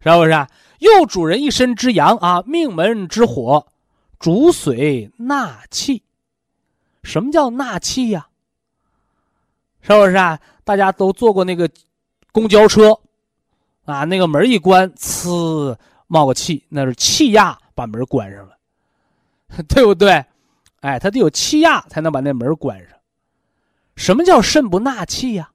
Speaker 1: 是不是啊？又主人一身之阳啊，命门之火，主水纳气。什么叫纳气呀？是不是啊？大家都坐过那个公交车啊，那个门一关，呲冒个气，那是气压把门关上了，*laughs* 对不对？哎，他得有气压才能把那门关上。什么叫肾不纳气呀？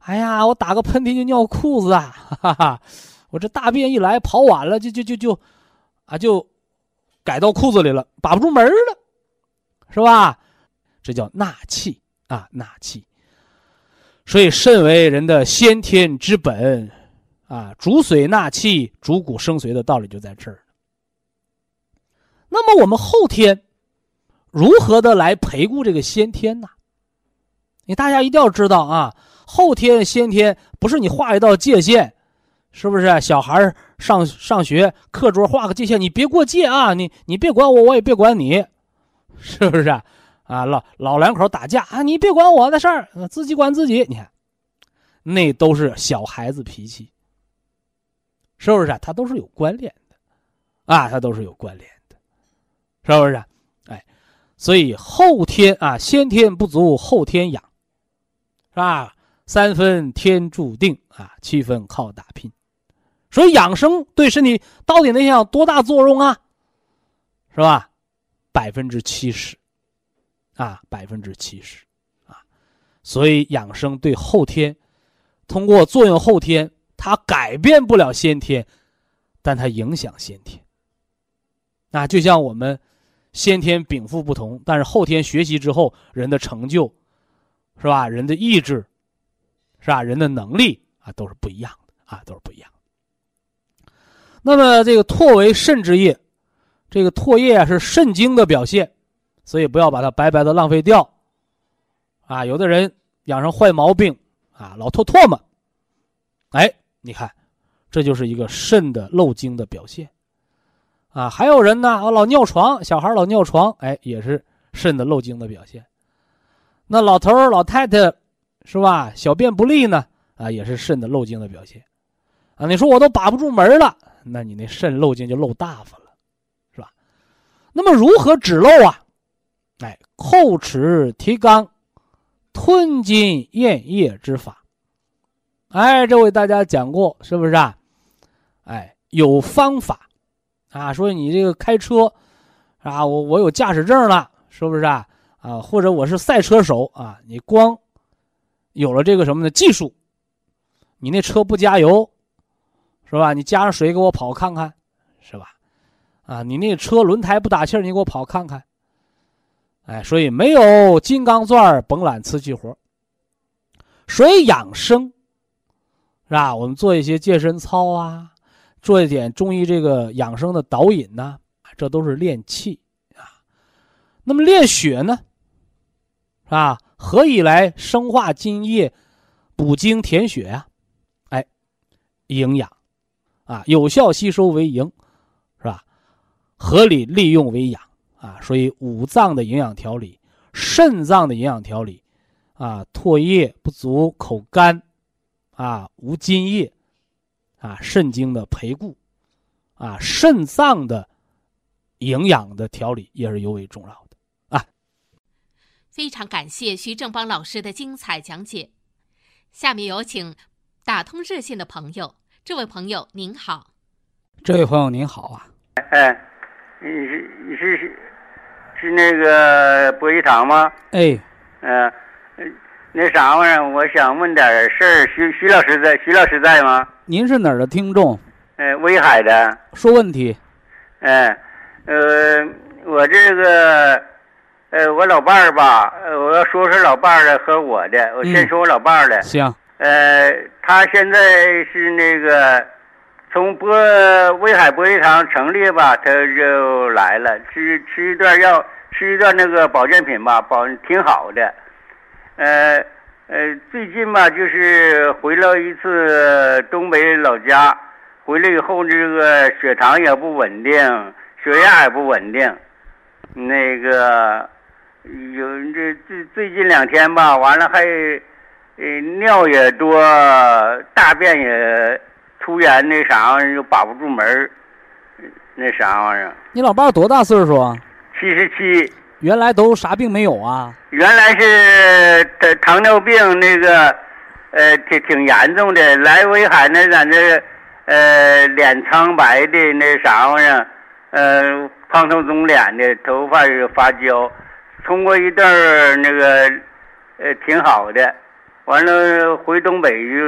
Speaker 1: 哎呀，我打个喷嚏就尿裤子啊！哈哈，我这大便一来跑晚了，就就就就，啊，就改到裤子里了，把不住门了，是吧？这叫纳气啊，纳气。所以肾为人的先天之本，啊，主髓纳气，主骨生髓的道理就在这儿。那么我们后天如何的来培固这个先天呢？你大家一定要知道啊。后天先天不是你画一道界限，是不是？小孩上上学课桌画个界限，你别过界啊！你你别管我，我也别管你，是不是？啊，老老两口打架啊，你别管我的事儿，自己管自己。你看，那都是小孩子脾气，是不是？他都是有关联的，啊，他都是有关联的，是不是？所以后天啊，先天不足，后天养，是吧？三分天注定啊，七分靠打拼，所以养生对身体到底能有多大作用啊？是吧？百分之七十，啊，百分之七十，啊，所以养生对后天，通过作用后天，它改变不了先天，但它影响先天。那，就像我们先天禀赋不同，但是后天学习之后，人的成就，是吧？人的意志。是吧？人的能力啊，都是不一样的啊，都是不一样。那么这个唾为肾之液，这个唾液啊是肾精的表现，所以不要把它白白的浪费掉。啊，有的人养成坏毛病啊，老吐唾沫。哎，你看，这就是一个肾的漏精的表现。啊，还有人呢，啊老尿床，小孩老尿床，哎，也是肾的漏精的表现。那老头老太太。是吧？小便不利呢，啊，也是肾的漏精的表现，啊，你说我都把不住门了，那你那肾漏精就漏大发了，是吧？那么如何止漏啊？哎，叩齿提肛，吞津咽液之法，哎，这为大家讲过，是不是啊？哎，有方法，啊，说你这个开车，啊，我我有驾驶证了，是不是啊？啊，或者我是赛车手啊，你光。有了这个什么的技术，你那车不加油，是吧？你加上水给我跑看看，是吧？啊，你那车轮胎不打气儿，你给我跑看看。哎，所以没有金刚钻甭揽瓷器活所以养生，是吧？我们做一些健身操啊，做一点中医这个养生的导引呢，这都是练气啊。那么练血呢，是吧？何以来生化津液、补精填血呀？哎，营养啊，有效吸收为营，是吧？合理利用为养啊。所以五脏的营养调理、肾脏的营养调理啊，唾液不足、口干啊、无津液啊，肾经的培固啊，肾脏的营养的调理也是尤为重要的啊。
Speaker 3: 非常感谢徐正邦老师的精彩讲解。下面有请打通热线的朋友。这位朋友您好，
Speaker 1: 这位朋友您好啊。
Speaker 4: 哎，你是你是是是那个博医堂吗？
Speaker 1: 哎，
Speaker 4: 嗯，那啥玩意儿，我想问点事儿。徐徐老师在？徐老师在吗？
Speaker 1: 您是哪儿的听众？
Speaker 4: 呃，威海的。
Speaker 1: 说问题。
Speaker 4: 嗯，呃，我这个。呃，我老伴儿吧，呃，我要说说老伴儿的和我的。我先说我老伴儿的。
Speaker 1: 行。
Speaker 4: 呃，他现在是那个从博威海博医堂成立吧，他就来了，吃吃一段药，吃一段那个保健品吧，保挺好的。呃呃，最近吧，就是回了一次东北老家，回来以后这个血糖也不稳定，血压也不稳定，那个。有这最最近两天吧，完了还，呃，尿也多，大便也突然那啥玩意儿就把不住门那啥玩意儿。
Speaker 1: 你老伴儿多大岁数啊？
Speaker 4: 七十七。
Speaker 1: 原来都啥病没有啊？
Speaker 4: 原来是糖糖尿病那个，呃，挺挺严重的。来威海那咱这，呃，脸苍白的那啥玩意儿，呃，胖头肿脸的，头发是发焦，通过一段儿那个，呃，挺好的，完了回东北又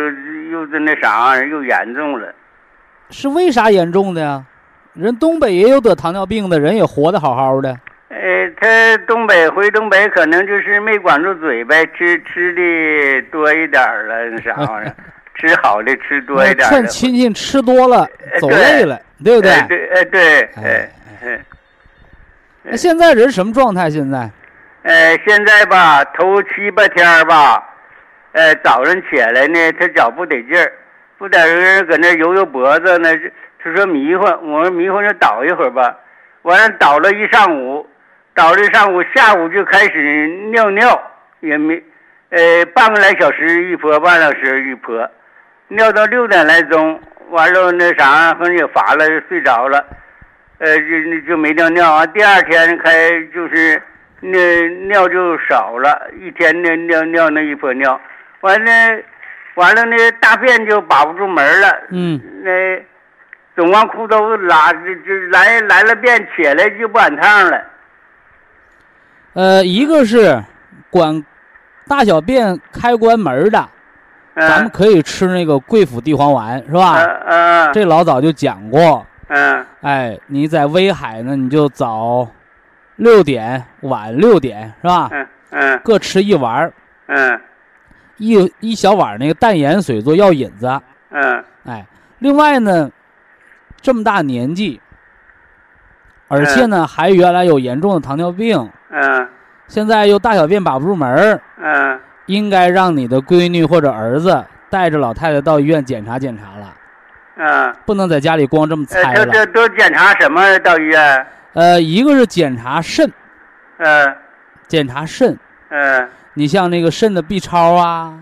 Speaker 4: 又是那啥，又严重了。
Speaker 1: 是为啥严重的呀？人东北也有得糖尿病的人，也活得好好的。
Speaker 4: 呃，他东北回东北可能就是没管住嘴呗，吃吃的多一点儿了，那啥玩意儿，*laughs* 吃好的吃多一点儿
Speaker 1: 劝。亲戚吃多了，
Speaker 4: 呃
Speaker 1: 走累了，对不对？
Speaker 4: 哎对，哎对，
Speaker 1: 哎
Speaker 4: 哎哎。
Speaker 1: 那现在人什么状态？现在
Speaker 4: 呃，现在吧，头七八天儿吧，呃，早上起来呢，他脚不得劲儿，不得劲儿，搁那揉揉脖子呢。他说迷糊，我说迷糊就倒一会儿吧。完了倒了一上午，倒了一上午，下午就开始尿尿，也没，呃，半个来小时一泼，半个小时一泼，尿到六点来钟，完了那啥，反正也乏了，睡着了。呃，就就没尿尿啊。第二天开就是那尿就少了，一天尿尿尿那一泼尿，完了完了那大便就把不住门了，
Speaker 1: 嗯，
Speaker 4: 那总往裤兜拉，就就来来了便起来就不赶趟了。
Speaker 1: 呃，一个是管大小便开关门的，咱们
Speaker 4: 嗯
Speaker 1: 可以吃那个桂附地黄丸，是吧？
Speaker 4: 嗯嗯
Speaker 1: 这老早就讲过。
Speaker 4: 嗯
Speaker 1: 哎，你在威海呢，你就早六点、晚六点，是吧？
Speaker 4: 嗯嗯
Speaker 1: 各吃一碗儿，
Speaker 4: 嗯
Speaker 1: 一一小碗那个淡盐水做药引子。
Speaker 4: 嗯
Speaker 1: 哎，另外呢，这么大年纪，而且呢还原来有严重的糖尿病，
Speaker 4: 嗯。
Speaker 1: 现在又大小便把不住门儿，
Speaker 4: 嗯。
Speaker 1: 应该让你的闺女或者儿子带着老太太到医院检查检查了，
Speaker 4: 嗯，
Speaker 1: 不能在家里光这么
Speaker 4: 呃，
Speaker 1: 猜了。
Speaker 4: 这这都检查什么？到医院？
Speaker 1: 呃，一个是检查肾，
Speaker 4: 嗯。
Speaker 1: 检查肾，
Speaker 4: 嗯。
Speaker 1: 你像那个肾的 B 超啊，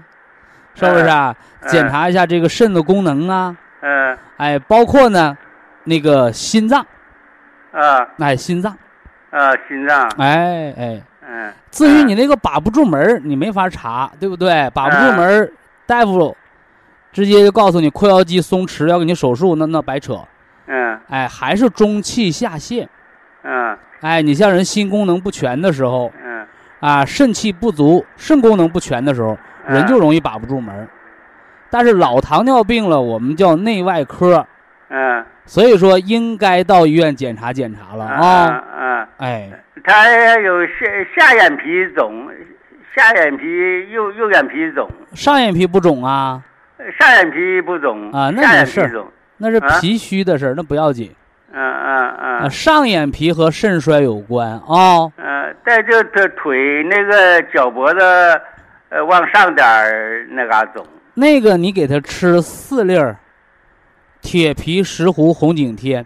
Speaker 1: 是不是啊？
Speaker 4: 嗯。
Speaker 1: 检查一下这个肾的功能啊，
Speaker 4: 嗯。
Speaker 1: 哎，包括呢，那个心脏，
Speaker 4: 啊
Speaker 1: 哎，心脏，
Speaker 4: 啊，心脏。
Speaker 1: 哎哎。
Speaker 4: 嗯
Speaker 1: 至于你那个把不住门儿，你没法查，对不对？把不住门儿，大夫直接就告诉你括约肌松弛，要给你手术，那那白扯。
Speaker 4: 嗯
Speaker 1: 哎，还是中气下陷。
Speaker 4: 嗯
Speaker 1: 哎，你像人心功能不全的时候
Speaker 4: 嗯
Speaker 1: 啊，肾气不足、肾功能不全的时候，人就容易把不住门儿。但是老糖尿病了，我们叫内外科，
Speaker 4: 嗯
Speaker 1: 所以说应该到医院检查检查了啊。
Speaker 4: 嗯啊，
Speaker 1: 哎，
Speaker 4: 他有下下眼皮肿，下眼皮右右眼皮肿，
Speaker 1: 上眼皮不肿啊，
Speaker 4: 上眼皮不肿
Speaker 1: 啊那
Speaker 4: 下
Speaker 1: 没事儿
Speaker 4: 眼皮肿。
Speaker 1: 那是
Speaker 4: 啊
Speaker 1: 脾虚的事儿，那不要紧。
Speaker 4: 嗯嗯
Speaker 1: 啊，
Speaker 4: 嗯
Speaker 1: 上眼皮和肾衰有关啊、
Speaker 4: 嗯，再就他腿那个脚脖子，呃，往上点儿那嘎肿。
Speaker 1: 那个你给他吃四粒儿铁皮石斛红景天，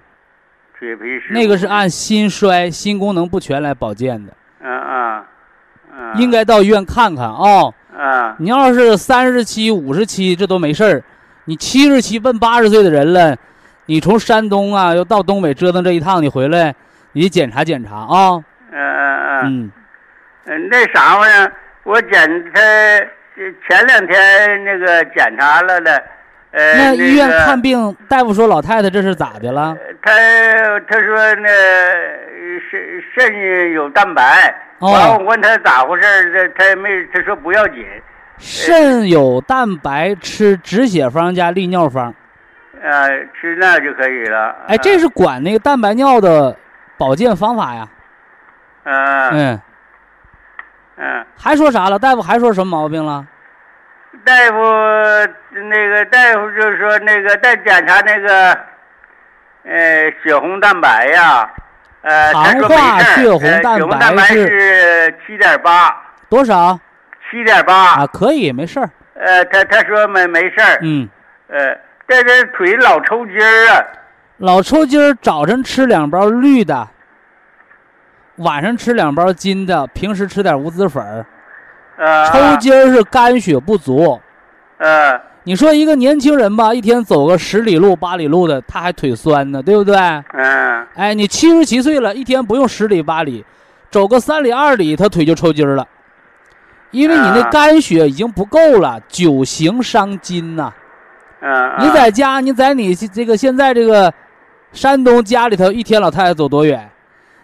Speaker 4: 铁皮石。
Speaker 1: 那个是按心衰、心功能不全来保健的，
Speaker 4: 嗯嗯嗯。
Speaker 1: 应该到医院看看啊、
Speaker 4: 嗯
Speaker 1: 你要是三十七、五十七，这都没事儿。你七十七奔八十岁的人了，你从山东啊又到东北折腾这一趟，你回来，你检查检查啊。
Speaker 4: 嗯嗯嗯。
Speaker 1: 嗯，
Speaker 4: 嗯，那啥玩意儿，我检他前两天那个检查了的，呃，
Speaker 1: 那医院看病，大夫说老太太这是咋的了？
Speaker 4: 他他说那肾肾有蛋白，
Speaker 1: 哦
Speaker 4: 完我问他咋回事儿，这他也没他说不要紧，
Speaker 1: 肾有蛋白，吃止血方加利尿方。
Speaker 4: 呃，吃那就可以了。
Speaker 1: 哎，这是管那个蛋白尿的保健方法呀。
Speaker 4: 嗯
Speaker 1: 嗯，
Speaker 4: 嗯，
Speaker 1: 还说啥了？大夫还说什么毛病了？
Speaker 4: 大夫那个大夫就说那个再检查那个，呃，血红蛋白呀，呃，
Speaker 1: 糖化血红
Speaker 4: 呃
Speaker 1: 蛋白是
Speaker 4: 是七点八，
Speaker 1: 多少
Speaker 4: 七点八
Speaker 1: 啊？，可以，没事儿。
Speaker 4: 呃，他他说没没事儿，
Speaker 1: 嗯，
Speaker 4: 呃，但是腿老抽筋儿啊，
Speaker 1: 老抽筋儿，早晨吃两包绿的，晚上吃两包金的，平时吃点无籽粉儿。
Speaker 4: 呃，
Speaker 1: 抽筋儿是肝血不足。
Speaker 4: 呃，
Speaker 1: 你说一个年轻人吧，一天走个十里路、八里路的，他还腿酸呢，对不对？
Speaker 4: 嗯
Speaker 1: 哎，你七十七岁了，一天不用十里八里，走个三里二里，他腿就抽筋儿了，因为你那
Speaker 4: 啊
Speaker 1: 肝血已经不够了，久行伤筋呐、
Speaker 4: 嗯，
Speaker 1: 你在家，你在你这个现在这个山东家里头一天老太太走多远？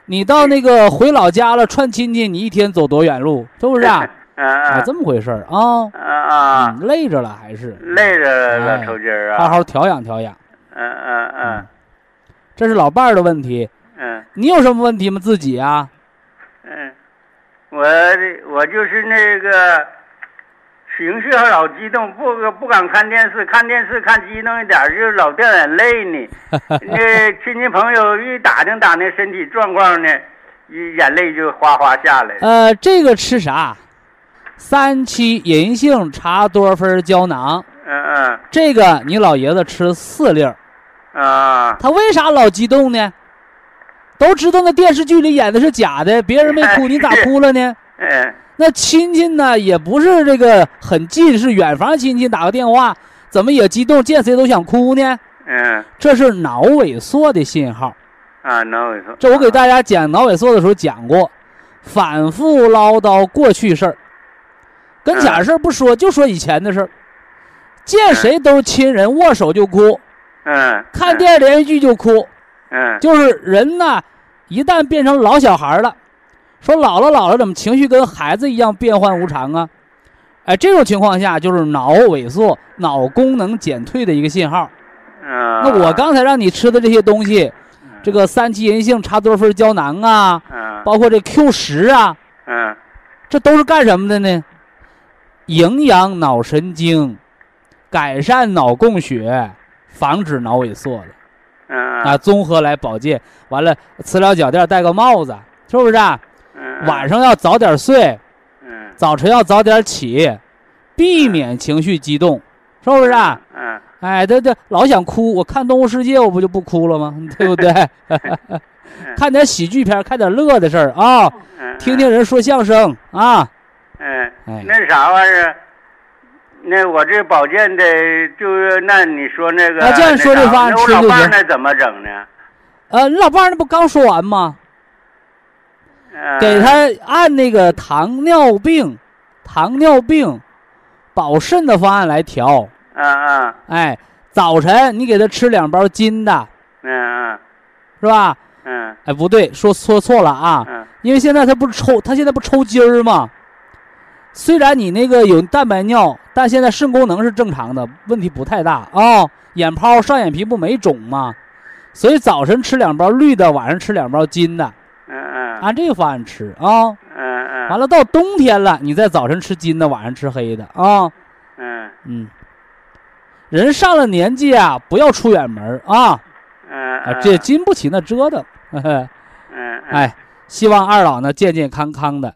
Speaker 1: 你到那个回老家了串亲戚，你一天走多远路？是不是啊？*laughs*
Speaker 4: 嗯
Speaker 1: 啊，
Speaker 4: 嗯
Speaker 1: 这么回事儿啊？
Speaker 4: 嗯啊，
Speaker 1: 嗯累着了还是
Speaker 4: 累着了，
Speaker 1: 哎
Speaker 4: 抽筋儿
Speaker 1: 好
Speaker 4: 啊。
Speaker 1: 好调养调养。
Speaker 4: 嗯嗯嗯
Speaker 1: 这是老伴儿的问题，
Speaker 4: 嗯
Speaker 1: 你有什么问题吗？自己啊？
Speaker 4: 嗯，我我就是那个情绪老激动，不不敢看电视，看电视看激动一点就老掉眼泪呢。*laughs* 那亲戚朋友一打听打听身体状况呢，一眼泪就哗哗下来。
Speaker 1: 呃，这个吃啥？三七银杏茶多酚胶囊，
Speaker 4: 嗯嗯
Speaker 1: 这个你老爷子吃四粒儿。
Speaker 4: 啊
Speaker 1: 他为啥老激动呢？都知道那电视剧里演的是假的，别人没哭，你咋哭了呢？*laughs*
Speaker 4: 嗯
Speaker 1: 那亲戚呢，也不是这个很近，是远房亲戚打个电话，怎么也激动，见谁都想哭呢？
Speaker 4: 嗯
Speaker 1: 这是脑萎缩的信号。
Speaker 4: 啊，脑萎缩。
Speaker 1: 这我给大家讲脑萎缩的时候讲过，反复唠叨过去事儿，跟假事儿不说，就说以前的事儿。见谁都是亲人，握手就哭，
Speaker 4: 嗯
Speaker 1: 看电视连续剧就哭，
Speaker 4: 嗯
Speaker 1: 就是人呐，一旦变成老小孩了，说老了老了怎么情绪跟孩子一样变幻无常啊？哎，这种情况下就是脑萎缩、脑功能减退的一个信号。
Speaker 4: 嗯。
Speaker 1: 那我刚才让你吃的这些东西，这个三七银杏茶多酚胶囊啊，
Speaker 4: 嗯
Speaker 1: 包括这 Q 十啊，
Speaker 4: 嗯
Speaker 1: 这都是干什么的呢？营养脑神经，改善脑供血，防止脑萎缩的
Speaker 4: 嗯
Speaker 1: 啊，综合来保健。完了，磁疗脚垫，戴个帽子，是不是啊？
Speaker 4: 嗯
Speaker 1: 晚上要早点睡，
Speaker 4: 嗯
Speaker 1: 早晨要早点起，避免情绪激动，是不是啊？
Speaker 4: 嗯
Speaker 1: 哎，对对老想哭，我看《动物世界》，我不就不哭了吗？*laughs* 对不对？*laughs* 看点喜剧片，看点乐的事儿啊，
Speaker 4: 嗯
Speaker 1: 听听人说相声啊。
Speaker 4: 嗯
Speaker 1: 哎，
Speaker 4: 那啥玩意儿？那我这保健的，就是那你说那个，
Speaker 1: 那这样说这方案
Speaker 4: 那我老伴
Speaker 1: 吃就行
Speaker 4: 儿那怎么整呢？
Speaker 1: 呃，你老伴儿那不刚说完吗？
Speaker 4: 嗯
Speaker 1: 给他按那个糖尿病、糖尿病保肾的方案来调。
Speaker 4: 嗯嗯
Speaker 1: 哎，早晨你给他吃两包金的，嗯
Speaker 4: 嗯
Speaker 1: 是吧？
Speaker 4: 嗯
Speaker 1: 哎，不对，说说错了啊，
Speaker 4: 嗯
Speaker 1: 因为现在他不是抽，他现在不抽筋儿吗？虽然你那个有蛋白尿，但现在肾功能是正常的，问题不太大啊、眼泡、上眼皮不没肿吗？所以早晨吃两包绿的，晚上吃两包金的，
Speaker 4: 嗯嗯
Speaker 1: 按这个方案吃啊。
Speaker 4: 嗯嗯
Speaker 1: 完了，到冬天了，你再早晨吃金的，晚上吃黑的啊。
Speaker 4: 嗯
Speaker 1: 嗯，人上了年纪啊，不要出远门儿啊，
Speaker 4: 嗯
Speaker 1: 啊，这经不起那折腾。呵呵
Speaker 4: 嗯
Speaker 1: 哎，希望二老呢健健康康的。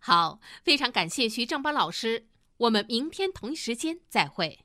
Speaker 3: 好，非常感谢徐正邦老师，我们明天同一时间再会。